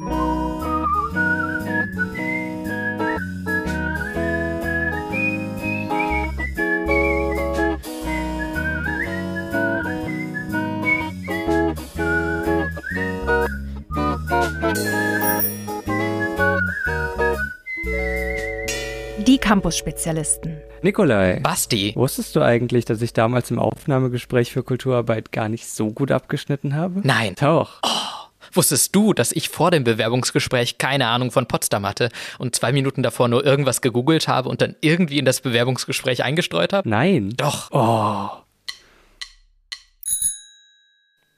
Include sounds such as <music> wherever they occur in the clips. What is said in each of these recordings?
Die Campus-Spezialisten. Nikolai. Basti. Wusstest du eigentlich, dass ich damals im Aufnahmegespräch für Kulturarbeit gar nicht so gut abgeschnitten habe? Nein. Doch. Oh, wusstest du, dass ich vor dem Bewerbungsgespräch keine Ahnung von Potsdam hatte und zwei Minuten davor nur irgendwas gegoogelt habe und dann irgendwie in das Bewerbungsgespräch eingestreut habe? Nein. Doch. Oh.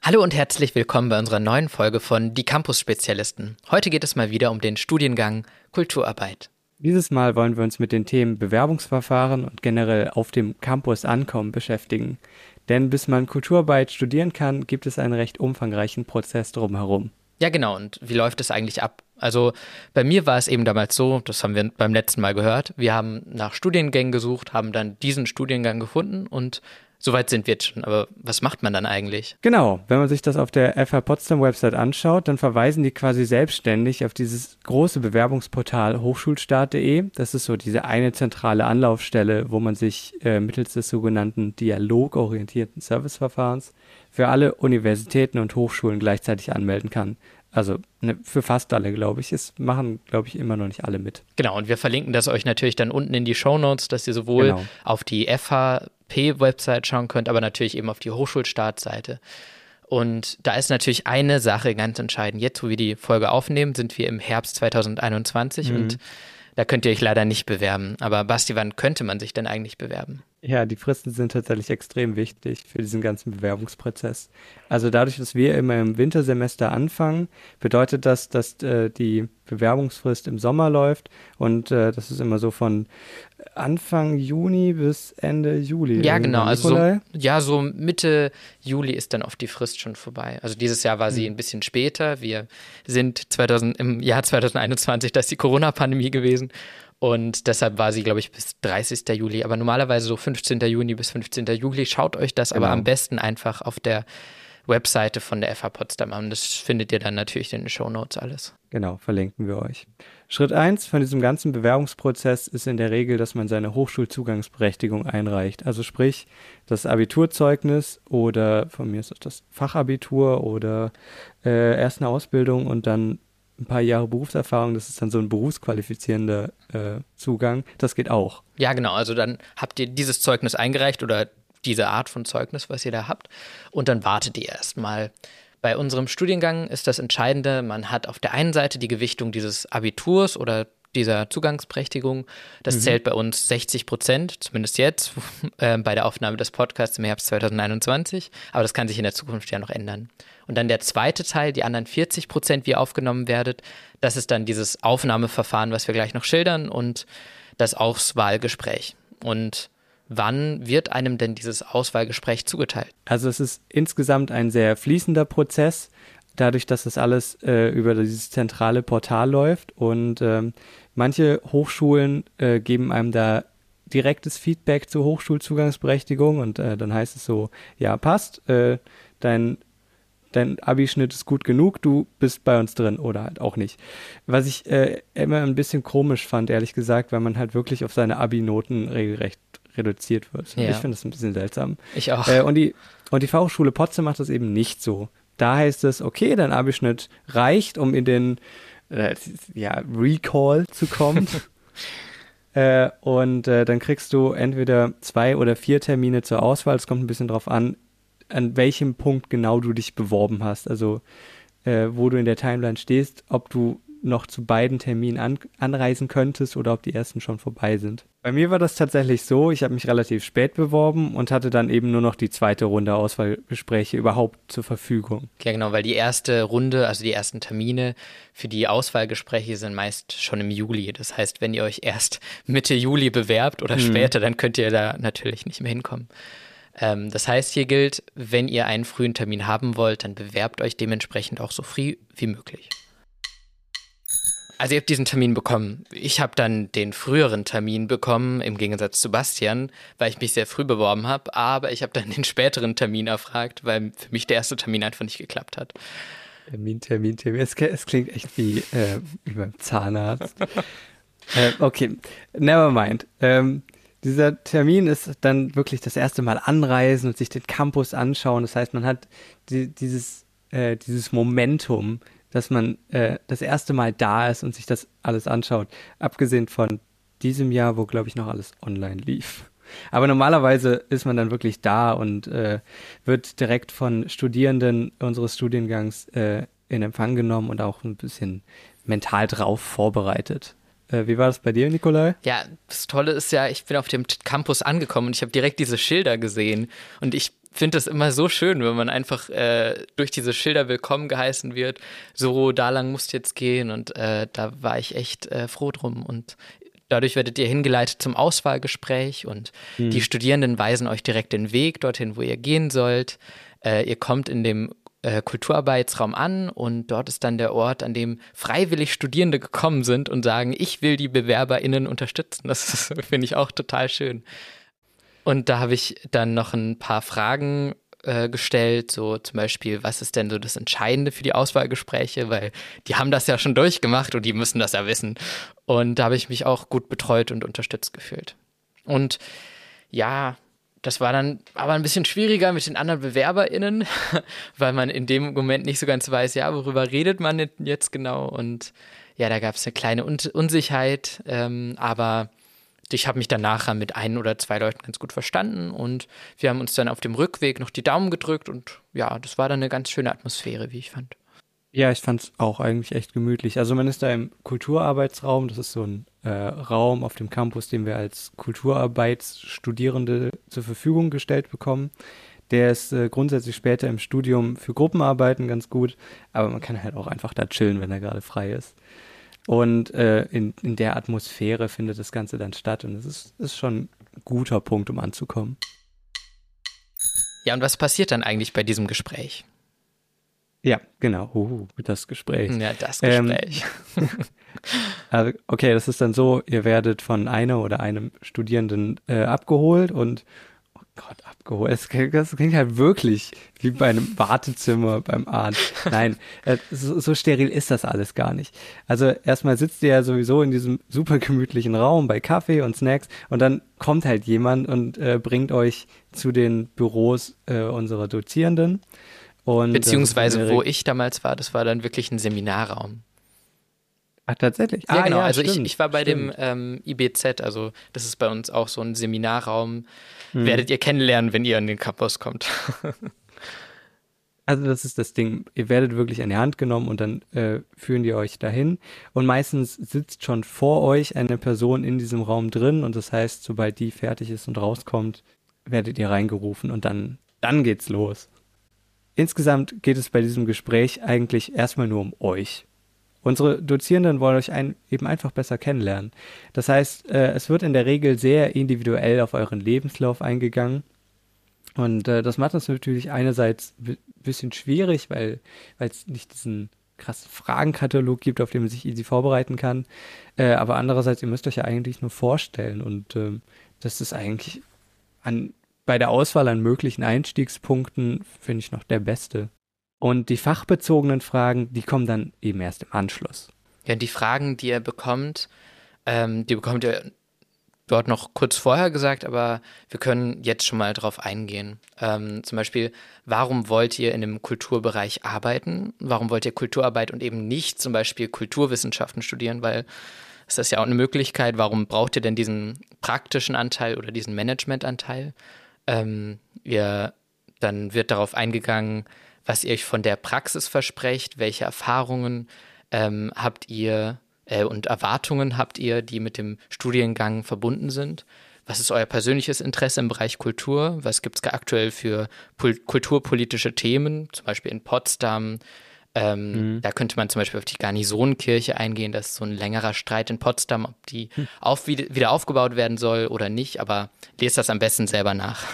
Hallo und herzlich willkommen bei unserer neuen Folge von Die Campus-Spezialisten. Heute geht es mal wieder um den Studiengang Kulturarbeit. Dieses Mal wollen wir uns mit den Themen Bewerbungsverfahren und generell auf dem Campus ankommen beschäftigen. Denn bis man Kulturarbeit studieren kann, gibt es einen recht umfangreichen Prozess drumherum. Ja, genau. Und wie läuft es eigentlich ab? Also bei mir war es eben damals so, das haben wir beim letzten Mal gehört, wir haben nach Studiengängen gesucht, haben dann diesen Studiengang gefunden und Soweit sind wir jetzt schon, aber was macht man dann eigentlich? Genau, wenn man sich das auf der FH Potsdam Website anschaut, dann verweisen die quasi selbstständig auf dieses große Bewerbungsportal hochschulstart.de. Das ist so diese eine zentrale Anlaufstelle, wo man sich äh, mittels des sogenannten dialogorientierten Serviceverfahrens für alle Universitäten und Hochschulen gleichzeitig anmelden kann. Also ne, für fast alle, glaube ich. Es machen, glaube ich, immer noch nicht alle mit. Genau, und wir verlinken das euch natürlich dann unten in die Show Notes, dass ihr sowohl genau. auf die FH website schauen könnt, aber natürlich eben auf die Hochschulstartseite. Und da ist natürlich eine Sache ganz entscheidend. Jetzt, wo wir die Folge aufnehmen, sind wir im Herbst 2021 mhm. und da könnt ihr euch leider nicht bewerben. Aber Basti, wann könnte man sich denn eigentlich bewerben? Ja, die Fristen sind tatsächlich extrem wichtig für diesen ganzen Bewerbungsprozess. Also dadurch, dass wir immer im Wintersemester anfangen, bedeutet das, dass äh, die Bewerbungsfrist im Sommer läuft und äh, das ist immer so von Anfang Juni bis Ende Juli. Ja, genau. Also so, ja, so Mitte Juli ist dann oft die Frist schon vorbei. Also dieses Jahr war sie mhm. ein bisschen später. Wir sind 2000, im Jahr 2021, da ist die Corona-Pandemie gewesen und deshalb war sie, glaube ich, bis 30. Juli. Aber normalerweise so 15. Juni bis 15. Juli. Schaut euch das genau. aber am besten einfach auf der Webseite von der FH Potsdam an. Das findet ihr dann natürlich in den Show Notes alles. Genau, verlinken wir euch. Schritt 1 von diesem ganzen Bewerbungsprozess ist in der Regel, dass man seine Hochschulzugangsberechtigung einreicht. Also sprich, das Abiturzeugnis oder von mir ist das Fachabitur oder äh, erst eine Ausbildung und dann ein paar Jahre Berufserfahrung, das ist dann so ein berufsqualifizierender äh, Zugang. Das geht auch. Ja, genau. Also dann habt ihr dieses Zeugnis eingereicht oder diese Art von Zeugnis, was ihr da habt. Und dann wartet ihr erstmal. Bei unserem Studiengang ist das Entscheidende, man hat auf der einen Seite die Gewichtung dieses Abiturs oder dieser Zugangsberechtigung. Das mhm. zählt bei uns 60 Prozent, zumindest jetzt, <laughs> äh, bei der Aufnahme des Podcasts im Herbst 2021. Aber das kann sich in der Zukunft ja noch ändern. Und dann der zweite Teil, die anderen 40 Prozent, wie ihr aufgenommen werdet, das ist dann dieses Aufnahmeverfahren, was wir gleich noch schildern und das Auswahlgespräch. Und wann wird einem denn dieses Auswahlgespräch zugeteilt? Also es ist insgesamt ein sehr fließender Prozess, dadurch, dass das alles äh, über dieses zentrale Portal läuft und ähm, manche Hochschulen äh, geben einem da direktes Feedback zur Hochschulzugangsberechtigung und äh, dann heißt es so, ja, passt, äh, dein dein Abischnitt ist gut genug, du bist bei uns drin oder halt auch nicht. Was ich äh, immer ein bisschen komisch fand, ehrlich gesagt, weil man halt wirklich auf seine Abi-Noten regelrecht reduziert wird. Ja. Ich finde das ein bisschen seltsam. Ich auch. Äh, und, die, und die Fachhochschule Potsdam macht das eben nicht so. Da heißt es, okay, dein Abischnitt reicht, um in den äh, ja, Recall zu kommen. <laughs> äh, und äh, dann kriegst du entweder zwei oder vier Termine zur Auswahl. Es kommt ein bisschen drauf an, an welchem Punkt genau du dich beworben hast. Also äh, wo du in der Timeline stehst, ob du noch zu beiden Terminen an, anreisen könntest oder ob die ersten schon vorbei sind. Bei mir war das tatsächlich so, ich habe mich relativ spät beworben und hatte dann eben nur noch die zweite Runde Auswahlgespräche überhaupt zur Verfügung. Ja, genau, weil die erste Runde, also die ersten Termine für die Auswahlgespräche sind meist schon im Juli. Das heißt, wenn ihr euch erst <laughs> Mitte Juli bewerbt oder mhm. später, dann könnt ihr da natürlich nicht mehr hinkommen. Ähm, das heißt, hier gilt, wenn ihr einen frühen Termin haben wollt, dann bewerbt euch dementsprechend auch so früh wie möglich. Also ihr habt diesen Termin bekommen. Ich habe dann den früheren Termin bekommen, im Gegensatz zu Bastian, weil ich mich sehr früh beworben habe. Aber ich habe dann den späteren Termin erfragt, weil für mich der erste Termin einfach nicht geklappt hat. Termin, Termin, Termin. Es, es klingt echt wie, äh, wie beim Zahnarzt. <laughs> äh, okay, never mind. Ähm, dieser Termin ist dann wirklich das erste Mal anreisen und sich den Campus anschauen. Das heißt, man hat die, dieses, äh, dieses Momentum, dass man äh, das erste Mal da ist und sich das alles anschaut. Abgesehen von diesem Jahr, wo, glaube ich, noch alles online lief. Aber normalerweise ist man dann wirklich da und äh, wird direkt von Studierenden unseres Studiengangs äh, in Empfang genommen und auch ein bisschen mental drauf vorbereitet. Äh, wie war das bei dir, Nikolai? Ja, das Tolle ist ja, ich bin auf dem Campus angekommen und ich habe direkt diese Schilder gesehen. Und ich finde das immer so schön, wenn man einfach äh, durch diese Schilder willkommen geheißen wird. So, da lang musst du jetzt gehen. Und äh, da war ich echt äh, froh drum. Und dadurch werdet ihr hingeleitet zum Auswahlgespräch und mhm. die Studierenden weisen euch direkt den Weg dorthin, wo ihr gehen sollt. Äh, ihr kommt in dem äh, Kulturarbeitsraum an und dort ist dann der Ort, an dem freiwillig Studierende gekommen sind und sagen, ich will die BewerberInnen unterstützen. Das <laughs> finde ich auch total schön. Und da habe ich dann noch ein paar Fragen äh, gestellt, so zum Beispiel, was ist denn so das Entscheidende für die Auswahlgespräche, weil die haben das ja schon durchgemacht und die müssen das ja wissen. Und da habe ich mich auch gut betreut und unterstützt gefühlt. Und ja, das war dann aber ein bisschen schwieriger mit den anderen BewerberInnen, <laughs> weil man in dem Moment nicht so ganz weiß, ja, worüber redet man jetzt genau? Und ja, da gab es eine kleine Un Unsicherheit, ähm, aber ich habe mich dann nachher mit ein oder zwei Leuten ganz gut verstanden und wir haben uns dann auf dem Rückweg noch die Daumen gedrückt und ja, das war dann eine ganz schöne Atmosphäre, wie ich fand. Ja, ich fand es auch eigentlich echt gemütlich. Also man ist da im Kulturarbeitsraum, das ist so ein äh, Raum auf dem Campus, den wir als Kulturarbeitsstudierende zur Verfügung gestellt bekommen. Der ist äh, grundsätzlich später im Studium für Gruppenarbeiten ganz gut, aber man kann halt auch einfach da chillen, wenn er gerade frei ist. Und äh, in, in der Atmosphäre findet das Ganze dann statt und es ist, ist schon ein guter Punkt, um anzukommen. Ja, und was passiert dann eigentlich bei diesem Gespräch? Ja, genau. Uh, das Gespräch. Ja, das Gespräch. Ähm, <laughs> also, okay, das ist dann so, ihr werdet von einer oder einem Studierenden äh, abgeholt und Gott, abgeholt. Das, das klingt halt wirklich wie bei einem <laughs> Wartezimmer beim Arzt. Nein, äh, so, so, steril ist das alles gar nicht. Also erstmal sitzt ihr ja sowieso in diesem super gemütlichen Raum bei Kaffee und Snacks und dann kommt halt jemand und äh, bringt euch zu den Büros äh, unserer Dozierenden. Und Beziehungsweise, wo ich damals war, das war dann wirklich ein Seminarraum. Ach, tatsächlich? Ja, ah, genau. Ja, also ich, ich war bei stimmt. dem ähm, IBZ, also das ist bei uns auch so ein Seminarraum. Hm. Werdet ihr kennenlernen, wenn ihr an den Campus kommt. <laughs> also das ist das Ding. Ihr werdet wirklich an die Hand genommen und dann äh, führen die euch dahin. Und meistens sitzt schon vor euch eine Person in diesem Raum drin und das heißt, sobald die fertig ist und rauskommt, werdet ihr reingerufen und dann, dann geht's los. Insgesamt geht es bei diesem Gespräch eigentlich erstmal nur um euch. Unsere Dozierenden wollen euch ein, eben einfach besser kennenlernen. Das heißt, äh, es wird in der Regel sehr individuell auf euren Lebenslauf eingegangen. Und äh, das macht es natürlich einerseits ein bisschen schwierig, weil es nicht diesen krassen Fragenkatalog gibt, auf den man sich easy vorbereiten kann. Äh, aber andererseits, ihr müsst euch ja eigentlich nur vorstellen. Und ähm, das ist eigentlich an bei der Auswahl an möglichen Einstiegspunkten finde ich noch der beste. Und die fachbezogenen Fragen, die kommen dann eben erst im Anschluss. Ja, die Fragen, die ihr bekommt, ähm, die bekommt ihr dort noch kurz vorher gesagt, aber wir können jetzt schon mal drauf eingehen. Ähm, zum Beispiel, warum wollt ihr in dem Kulturbereich arbeiten? Warum wollt ihr Kulturarbeit und eben nicht zum Beispiel Kulturwissenschaften studieren? Weil ist ja auch eine Möglichkeit, warum braucht ihr denn diesen praktischen Anteil oder diesen Managementanteil? Ähm, ihr, dann wird darauf eingegangen, was ihr euch von der Praxis versprecht, welche Erfahrungen ähm, habt ihr äh, und Erwartungen habt ihr, die mit dem Studiengang verbunden sind. Was ist euer persönliches Interesse im Bereich Kultur? Was gibt es aktuell für kulturpolitische Themen, zum Beispiel in Potsdam? Ähm, mhm. Da könnte man zum Beispiel auf die Garnisonenkirche eingehen. Das ist so ein längerer Streit in Potsdam, ob die hm. auf, wieder aufgebaut werden soll oder nicht. Aber lest das am besten selber nach.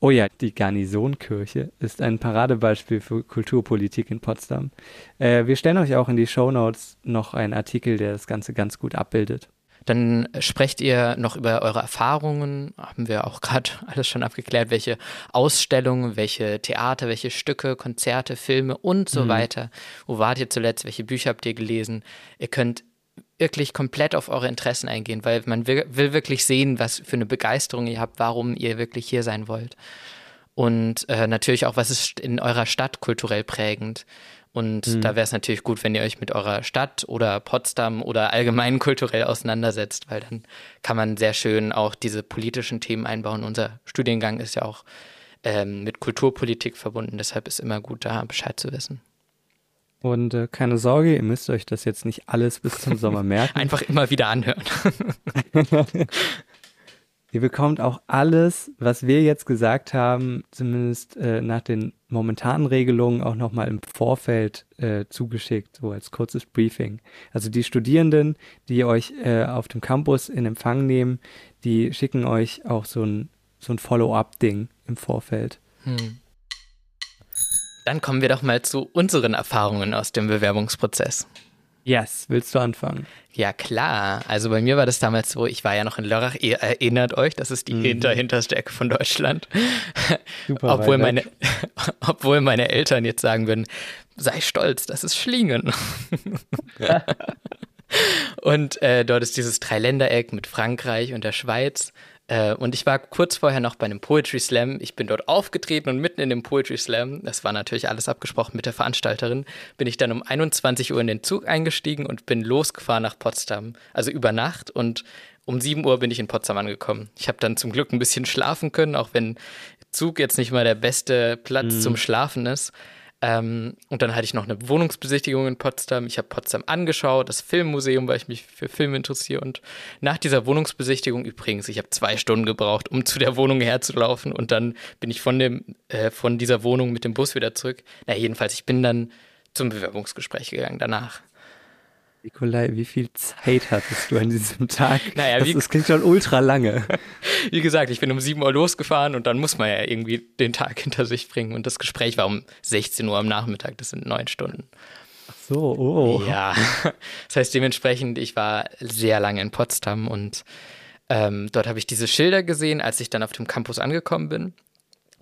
Oh ja, die Garnisonkirche ist ein Paradebeispiel für Kulturpolitik in Potsdam. Äh, wir stellen euch auch in die Show Notes noch einen Artikel, der das Ganze ganz gut abbildet. Dann sprecht ihr noch über eure Erfahrungen, haben wir auch gerade <laughs> alles schon abgeklärt, welche Ausstellungen, welche Theater, welche Stücke, Konzerte, Filme und so mhm. weiter. Wo wart ihr zuletzt? Welche Bücher habt ihr gelesen? Ihr könnt wirklich komplett auf eure Interessen eingehen, weil man will, will, wirklich sehen, was für eine Begeisterung ihr habt, warum ihr wirklich hier sein wollt. Und äh, natürlich auch, was ist in eurer Stadt kulturell prägend. Und mhm. da wäre es natürlich gut, wenn ihr euch mit eurer Stadt oder Potsdam oder allgemein <laughs> kulturell auseinandersetzt, weil dann kann man sehr schön auch diese politischen Themen einbauen. Unser Studiengang ist ja auch ähm, mit Kulturpolitik verbunden, deshalb ist immer gut, da Bescheid zu wissen. Und äh, keine Sorge, ihr müsst euch das jetzt nicht alles bis zum Sommer <laughs> merken. Einfach immer wieder anhören. <laughs> ihr bekommt auch alles, was wir jetzt gesagt haben, zumindest äh, nach den momentanen Regelungen, auch nochmal im Vorfeld äh, zugeschickt, so als kurzes Briefing. Also die Studierenden, die euch äh, auf dem Campus in Empfang nehmen, die schicken euch auch so ein, so ein Follow-up-Ding im Vorfeld. Hm. Dann kommen wir doch mal zu unseren Erfahrungen aus dem Bewerbungsprozess. Yes, willst du anfangen? Ja, klar. Also bei mir war das damals so, ich war ja noch in Lörrach, ihr erinnert euch, das ist die mhm. hinter hinterste Ecke von Deutschland. Super <laughs> obwohl, meine, <laughs> obwohl meine Eltern jetzt sagen würden, sei stolz, das ist Schlingen. <laughs> und äh, dort ist dieses Dreiländereck mit Frankreich und der Schweiz. Äh, und ich war kurz vorher noch bei einem Poetry Slam. Ich bin dort aufgetreten und mitten in dem Poetry Slam, das war natürlich alles abgesprochen mit der Veranstalterin, bin ich dann um 21 Uhr in den Zug eingestiegen und bin losgefahren nach Potsdam. Also über Nacht und um 7 Uhr bin ich in Potsdam angekommen. Ich habe dann zum Glück ein bisschen schlafen können, auch wenn Zug jetzt nicht mal der beste Platz mhm. zum Schlafen ist. Ähm, und dann hatte ich noch eine Wohnungsbesichtigung in Potsdam. Ich habe Potsdam angeschaut, das Filmmuseum, weil ich mich für Filme interessiere. Und nach dieser Wohnungsbesichtigung übrigens, ich habe zwei Stunden gebraucht, um zu der Wohnung herzulaufen. Und dann bin ich von, dem, äh, von dieser Wohnung mit dem Bus wieder zurück. Na, jedenfalls, ich bin dann zum Bewerbungsgespräch gegangen danach. Nikolai, wie viel Zeit hattest du an diesem Tag? <laughs> Naja, das, das klingt schon ultra lange. <laughs> wie gesagt, ich bin um 7 Uhr losgefahren und dann muss man ja irgendwie den Tag <laughs> hinter sich bringen. Und das Gespräch war um 16 Uhr am Nachmittag, das sind neun Stunden. Ach so, oh. Ja, das heißt dementsprechend, ich war sehr lange in Potsdam und ähm, dort habe ich diese Schilder gesehen, als ich dann auf dem Campus angekommen bin.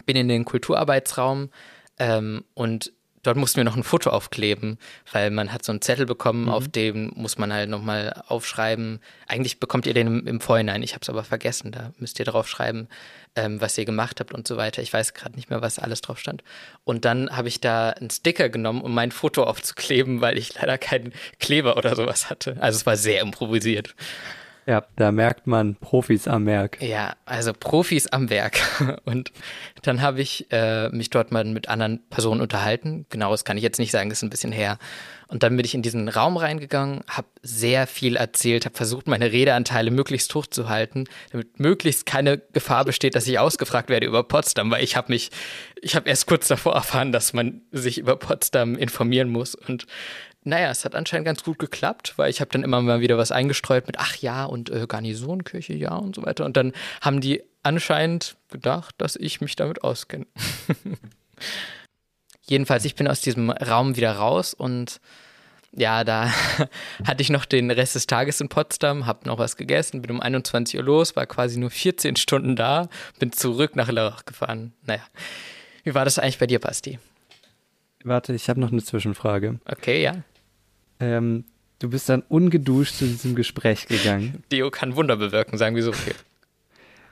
Bin in den Kulturarbeitsraum ähm, und dort mussten wir noch ein Foto aufkleben, weil man hat so einen Zettel bekommen, mhm. auf dem muss man halt nochmal aufschreiben. Eigentlich bekommt ihr den im, im Vorhinein, ich habe es aber vergessen, da müsst ihr drauf schreiben, ähm, was ihr gemacht habt und so weiter. Ich weiß gerade nicht mehr, was alles drauf stand. Und dann habe ich da einen Sticker genommen, um mein Foto aufzukleben, weil ich leider keinen Kleber oder sowas hatte. Also es war sehr improvisiert. Ja, da merkt man Profis am Werk. Ja, also Profis am Werk. <laughs> Und dann habe ich äh, mich dort mal mit anderen Personen unterhalten. Genau, das kann ich jetzt nicht sagen, das ist ein bisschen her. Und dann bin ich in diesen Raum reingegangen, habe sehr viel erzählt, habe versucht, meine Redeanteile möglichst hoch zu halten, damit möglichst keine Gefahr besteht, dass ich ausgefragt werde über Potsdam, weil ich habe mich, ich habe erst kurz davor erfahren, dass man sich über Potsdam informieren muss. Und naja, es hat anscheinend ganz gut geklappt, weil ich habe dann immer mal wieder was eingestreut mit, ach ja, und äh, Garnisonkirche, ja und so weiter. Und dann haben die anscheinend gedacht, dass ich mich damit auskenne. <laughs> Jedenfalls, ich bin aus diesem Raum wieder raus und ja, da <laughs> hatte ich noch den Rest des Tages in Potsdam, habe noch was gegessen, bin um 21 Uhr los, war quasi nur 14 Stunden da, bin zurück nach Lörrach gefahren. Naja, wie war das eigentlich bei dir, Basti? Warte, ich habe noch eine Zwischenfrage. Okay, ja. Ähm, du bist dann ungeduscht zu diesem Gespräch gegangen. <laughs> Dio kann Wunder bewirken, sagen wir so viel.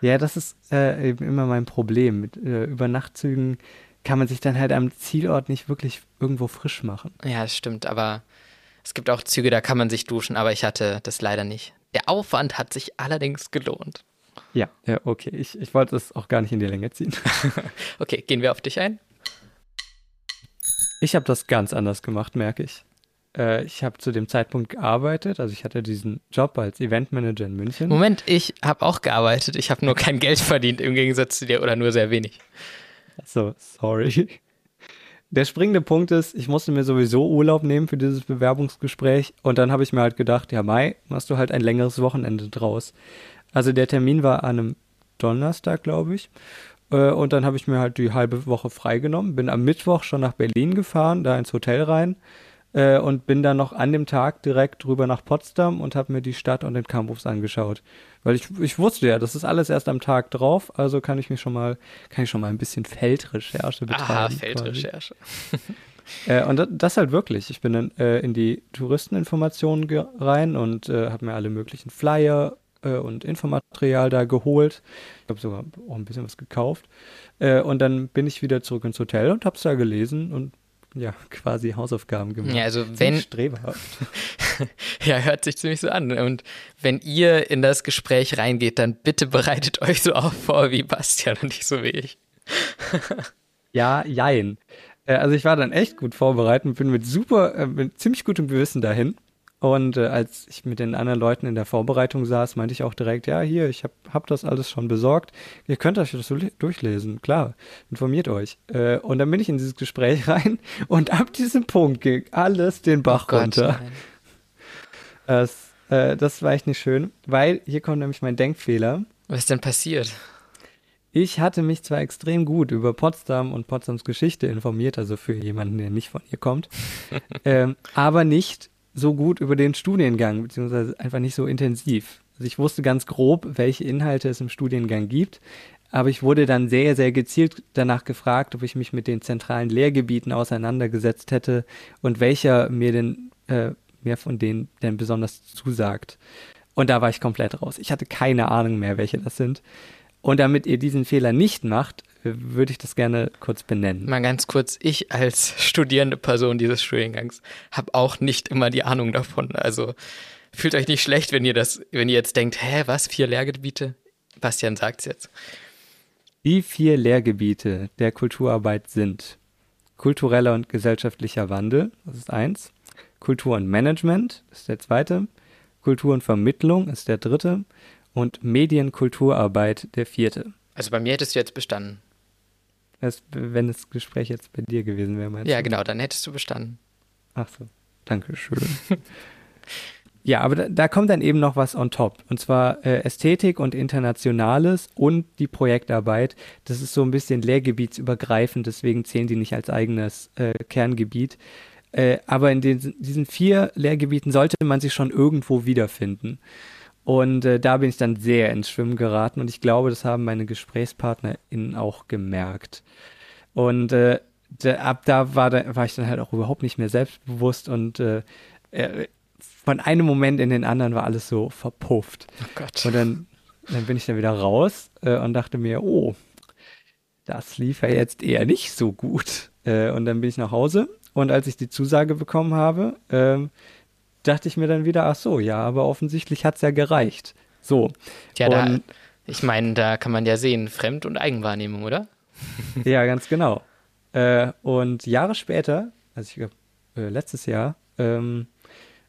Ja, das ist äh, eben immer mein Problem. Mit äh, Übernachtzügen kann man sich dann halt am Zielort nicht wirklich irgendwo frisch machen. Ja, das stimmt, aber es gibt auch Züge, da kann man sich duschen, aber ich hatte das leider nicht. Der Aufwand hat sich allerdings gelohnt. Ja, ja, okay. Ich, ich wollte es auch gar nicht in die Länge ziehen. <laughs> okay, gehen wir auf dich ein? Ich habe das ganz anders gemacht, merke ich. Äh, ich habe zu dem Zeitpunkt gearbeitet, also ich hatte diesen Job als Eventmanager in München. Moment, ich habe auch gearbeitet. Ich habe nur kein Geld verdient im Gegensatz zu dir oder nur sehr wenig. So, sorry. Der springende Punkt ist, ich musste mir sowieso Urlaub nehmen für dieses Bewerbungsgespräch und dann habe ich mir halt gedacht, ja Mai, machst du halt ein längeres Wochenende draus. Also der Termin war an einem Donnerstag, glaube ich. Äh, und dann habe ich mir halt die halbe Woche freigenommen, bin am Mittwoch schon nach Berlin gefahren, da ins Hotel rein äh, und bin dann noch an dem Tag direkt rüber nach Potsdam und habe mir die Stadt und den Campus angeschaut. Weil ich, ich wusste ja, das ist alles erst am Tag drauf, also kann ich mich schon mal, kann ich schon mal ein bisschen Feldrecherche betreiben. Aha, Feldrecherche. <laughs> äh, und das, das, halt wirklich. Ich bin dann äh, in die Touristeninformationen rein und äh, habe mir alle möglichen Flyer äh, und Infomaterial da geholt. Ich habe sogar auch ein bisschen was gekauft. Äh, und dann bin ich wieder zurück ins Hotel und habe es da gelesen und ja, quasi Hausaufgaben gemacht. Ja, also wenn. Strebhaft. <laughs> ja, hört sich ziemlich so an. Und wenn ihr in das Gespräch reingeht, dann bitte bereitet euch so auch vor wie Bastian und nicht so wie ich. <laughs> ja, jein. Äh, also ich war dann echt gut vorbereitet und bin mit super, äh, mit ziemlich gutem Gewissen dahin. Und äh, als ich mit den anderen Leuten in der Vorbereitung saß, meinte ich auch direkt, ja, hier, ich habe hab das alles schon besorgt. Ihr könnt euch das durchlesen, klar, informiert euch. Äh, und dann bin ich in dieses Gespräch <laughs> rein und ab diesem Punkt ging alles den Bach oh runter. <laughs> das, äh, das war echt nicht schön, weil hier kommt nämlich mein Denkfehler. Was ist denn passiert? Ich hatte mich zwar extrem gut über Potsdam und Potsdams Geschichte informiert, also für jemanden, der nicht von hier kommt, <laughs> ähm, aber nicht so gut über den Studiengang, beziehungsweise einfach nicht so intensiv. Also ich wusste ganz grob, welche Inhalte es im Studiengang gibt, aber ich wurde dann sehr, sehr gezielt danach gefragt, ob ich mich mit den zentralen Lehrgebieten auseinandergesetzt hätte und welcher mir denn, äh, mehr von denen denn besonders zusagt. Und da war ich komplett raus. Ich hatte keine Ahnung mehr, welche das sind. Und damit ihr diesen Fehler nicht macht, würde ich das gerne kurz benennen. Mal ganz kurz, ich als studierende Person dieses Studiengangs habe auch nicht immer die Ahnung davon. Also fühlt euch nicht schlecht, wenn ihr das, wenn ihr jetzt denkt, hä, was, vier Lehrgebiete? Bastian sagt's jetzt. Die vier Lehrgebiete der Kulturarbeit sind kultureller und gesellschaftlicher Wandel, das ist eins. Kultur und Management ist der zweite. Kultur und Vermittlung ist der dritte. Und Medienkulturarbeit der vierte. Also bei mir hättest du jetzt bestanden. Das, wenn das Gespräch jetzt bei dir gewesen wäre, meinst Ja, du? genau, dann hättest du bestanden. Ach so, danke schön. <laughs> ja, aber da, da, kommt dann eben noch was on top. Und zwar äh, Ästhetik und Internationales und die Projektarbeit. Das ist so ein bisschen lehrgebietsübergreifend, deswegen zählen die nicht als eigenes äh, Kerngebiet. Äh, aber in den, diesen vier Lehrgebieten sollte man sich schon irgendwo wiederfinden. Und äh, da bin ich dann sehr ins Schwimmen geraten und ich glaube, das haben meine GesprächspartnerInnen auch gemerkt. Und äh, da, ab da war, da war ich dann halt auch überhaupt nicht mehr selbstbewusst und äh, äh, von einem Moment in den anderen war alles so verpufft. Oh Gott. Und dann, dann bin ich dann wieder raus äh, und dachte mir, oh, das lief ja jetzt eher nicht so gut. Äh, und dann bin ich nach Hause und als ich die Zusage bekommen habe, ähm, dachte ich mir dann wieder, ach so, ja, aber offensichtlich hat es ja gereicht. So. Ja, da, ich meine, da kann man ja sehen, Fremd- und Eigenwahrnehmung, oder? <laughs> ja, ganz genau. Äh, und Jahre später, also ich glaube, äh, letztes Jahr, ähm,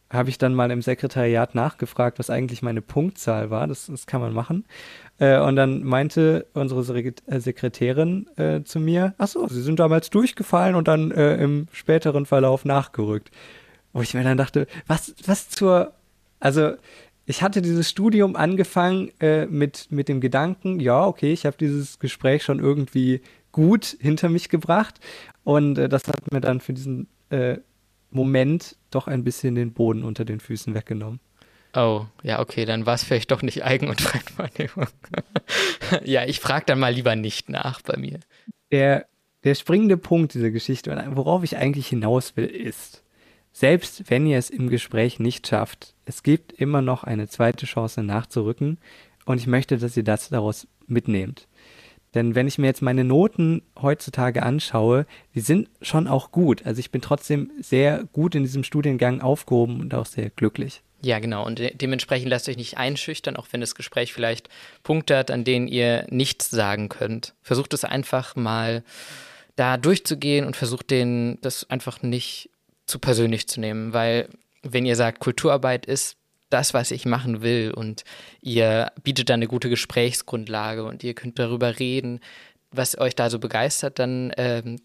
habe ich dann mal im Sekretariat nachgefragt, was eigentlich meine Punktzahl war. Das, das kann man machen. Äh, und dann meinte unsere äh, Sekretärin äh, zu mir, ach so, Sie sind damals durchgefallen und dann äh, im späteren Verlauf nachgerückt. Wo ich mir dann dachte, was, was zur, also ich hatte dieses Studium angefangen äh, mit, mit dem Gedanken, ja, okay, ich habe dieses Gespräch schon irgendwie gut hinter mich gebracht. Und äh, das hat mir dann für diesen äh, Moment doch ein bisschen den Boden unter den Füßen weggenommen. Oh, ja, okay, dann war es vielleicht doch nicht Eigen- und Fremdwahrnehmung. <laughs> ja, ich frage dann mal lieber nicht nach bei mir. Der, der springende Punkt dieser Geschichte, worauf ich eigentlich hinaus will, ist, selbst wenn ihr es im Gespräch nicht schafft, es gibt immer noch eine zweite Chance nachzurücken und ich möchte, dass ihr das daraus mitnehmt. Denn wenn ich mir jetzt meine Noten heutzutage anschaue, die sind schon auch gut. Also ich bin trotzdem sehr gut in diesem Studiengang aufgehoben und auch sehr glücklich. Ja, genau. Und de dementsprechend lasst euch nicht einschüchtern, auch wenn das Gespräch vielleicht Punkte hat, an denen ihr nichts sagen könnt. Versucht es einfach mal da durchzugehen und versucht den das einfach nicht zu persönlich zu nehmen, weil wenn ihr sagt, Kulturarbeit ist das, was ich machen will und ihr bietet da eine gute Gesprächsgrundlage und ihr könnt darüber reden, was euch da so begeistert, dann, ähm,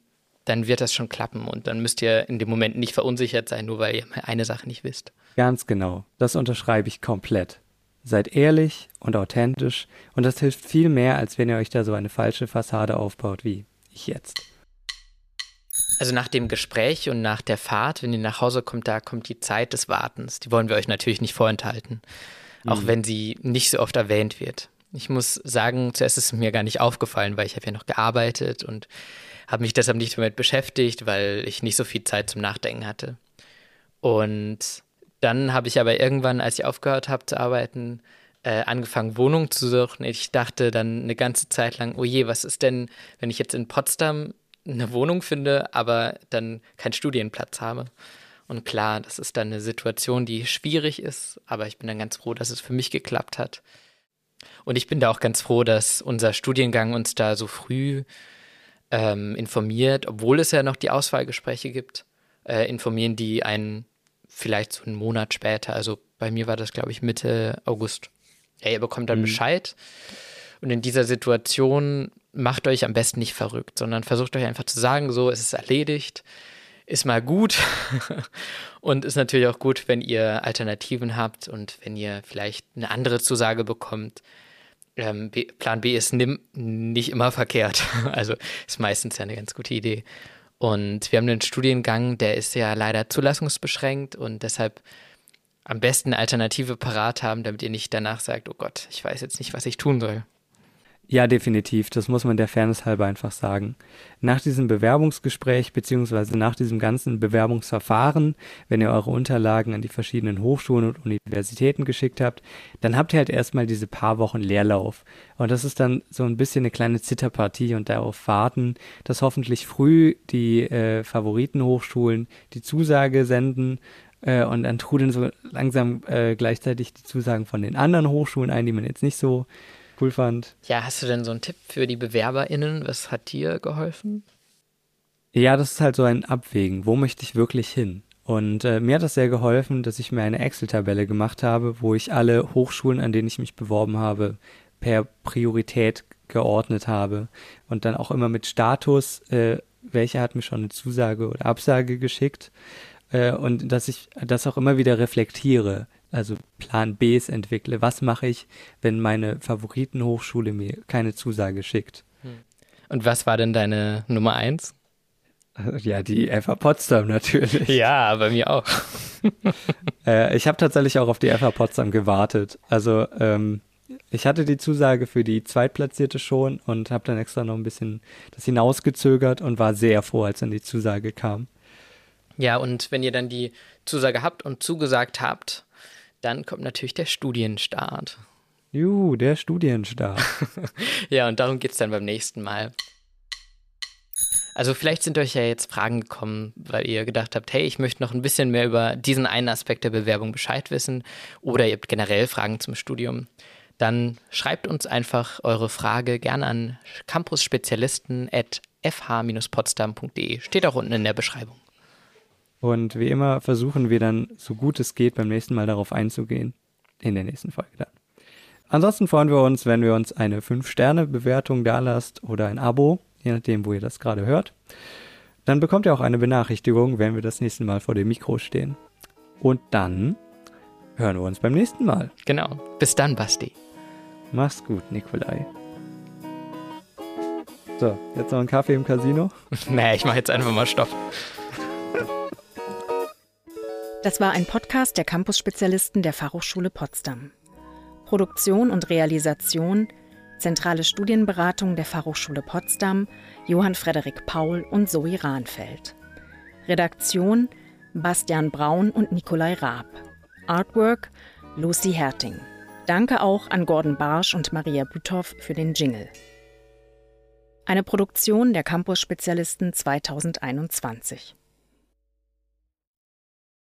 dann wird das schon klappen und dann müsst ihr in dem Moment nicht verunsichert sein, nur weil ihr eine Sache nicht wisst. Ganz genau, das unterschreibe ich komplett. Seid ehrlich und authentisch und das hilft viel mehr, als wenn ihr euch da so eine falsche Fassade aufbaut wie ich jetzt. Also nach dem Gespräch und nach der Fahrt, wenn ihr nach Hause kommt, da kommt die Zeit des Wartens. Die wollen wir euch natürlich nicht vorenthalten, auch mhm. wenn sie nicht so oft erwähnt wird. Ich muss sagen, zuerst ist es mir gar nicht aufgefallen, weil ich habe ja noch gearbeitet und habe mich deshalb nicht damit beschäftigt, weil ich nicht so viel Zeit zum Nachdenken hatte. Und dann habe ich aber irgendwann, als ich aufgehört habe zu arbeiten, äh, angefangen, Wohnungen zu suchen. Ich dachte dann eine ganze Zeit lang, oh je, was ist denn, wenn ich jetzt in Potsdam eine Wohnung finde, aber dann keinen Studienplatz habe? Und klar, das ist dann eine Situation, die schwierig ist, aber ich bin dann ganz froh, dass es für mich geklappt hat. Und ich bin da auch ganz froh, dass unser Studiengang uns da so früh ähm, informiert, obwohl es ja noch die Auswahlgespräche gibt, äh, informieren die einen vielleicht so einen Monat später. Also bei mir war das, glaube ich, Mitte August. Ja, ihr bekommt dann mhm. Bescheid. Und in dieser Situation macht euch am besten nicht verrückt, sondern versucht euch einfach zu sagen, so, es ist erledigt, ist mal gut <laughs> und ist natürlich auch gut, wenn ihr Alternativen habt und wenn ihr vielleicht eine andere Zusage bekommt. Ähm, B, Plan B ist nimm, nicht immer verkehrt. <laughs> Also ist meistens ja eine ganz gute Idee. Und wir haben einen Studiengang, der ist ja leider zulassungsbeschränkt und deshalb am besten eine Alternative parat haben, damit ihr nicht danach sagt, oh Gott, ich weiß jetzt nicht, was ich tun soll. Ja, definitiv. Das muss man der Fairness halber einfach sagen. Nach diesem Bewerbungsgespräch beziehungsweise nach diesem ganzen Bewerbungsverfahren, wenn ihr eure Unterlagen an die verschiedenen Hochschulen und Universitäten geschickt habt, dann habt ihr halt erstmal diese paar Wochen Leerlauf. Und das ist dann so ein bisschen eine kleine Zitterpartie und darauf warten, dass hoffentlich früh die äh, Favoritenhochschulen die Zusage senden äh, und dann trudeln so langsam äh, gleichzeitig die Zusagen von den anderen Hochschulen ein, die man jetzt nicht so cool fand. Ja, hast du denn so einen Tipp für die BewerberInnen? Was hat dir geholfen? Ja, das ist halt so ein Abwägen. Wo möchte ich wirklich hin? Und äh, mir hat das sehr geholfen, dass ich mir eine Excel-Tabelle gemacht habe, wo ich alle Hochschulen, an denen ich mich beworben habe, per Priorität geordnet habe. Und dann auch immer mit Status, äh, welcher hat mir schon eine Zusage oder Absage geschickt. Äh, und dass ich das auch immer wieder reflektiere also Plan Bs entwickle. Was mache ich, wenn meine Favoritenhochschule mir keine Zusage schickt? Hm. Und was war denn deine Nummer eins? Ja, die FH Potsdam natürlich. <laughs> Ja, bei mir auch. <laughs> äh, ich habe tatsächlich auch auf die FH Potsdam gewartet. Also ähm, ich hatte die Zusage für die Zweitplatzierte schon und habe dann extra noch ein bisschen das hinausgezögert und war sehr froh, als dann die Zusage kam. Ja, und wenn ihr dann die Zusage habt und zugesagt habt, dann kommt natürlich der Studienstart. Juhu, der Studienstart. <laughs> ja, und darum geht es dann beim nächsten Mal. Also vielleicht sind euch ja jetzt Fragen gekommen, weil ihr gedacht habt, hey, ich möchte noch ein bisschen mehr über diesen einen Aspekt der Bewerbung Bescheid wissen oder ihr habt generell Fragen zum Studium. Dann schreibt uns einfach eure Frage gerne an campusspezialisten.fh-potsdam.de. Steht auch unten in der Beschreibung. Und wie immer versuchen wir dann, so gut es geht, beim nächsten Mal darauf einzugehen. In der nächsten Folge dann. Ansonsten freuen wir uns, wenn wir uns eine 5-Sterne-Bewertung da lasst oder ein Abo, je nachdem, wo ihr das gerade hört. Dann bekommt ihr auch eine Benachrichtigung, wenn wir das nächste Mal vor dem Mikro stehen. Und dann hören wir uns beim nächsten Mal. Genau. Bis dann, Basti. Mach's gut, Nikolai. So, jetzt noch ein Kaffee im Casino? <laughs> nee, ich mach jetzt einfach mal Stopp. Das war ein Podcast der Campus-Spezialisten der Fachhochschule Potsdam. Produktion und Realisation Zentrale Studienberatung der Fachhochschule Potsdam, Johann Frederik Paul und Zoe Rahnfeld. Redaktion Bastian Braun und Nikolai Raab. Artwork Lucy Herting. Danke auch an Gordon Barsch und Maria Büthoff für den Jingle. Eine Produktion der Campus-Spezialisten 2021.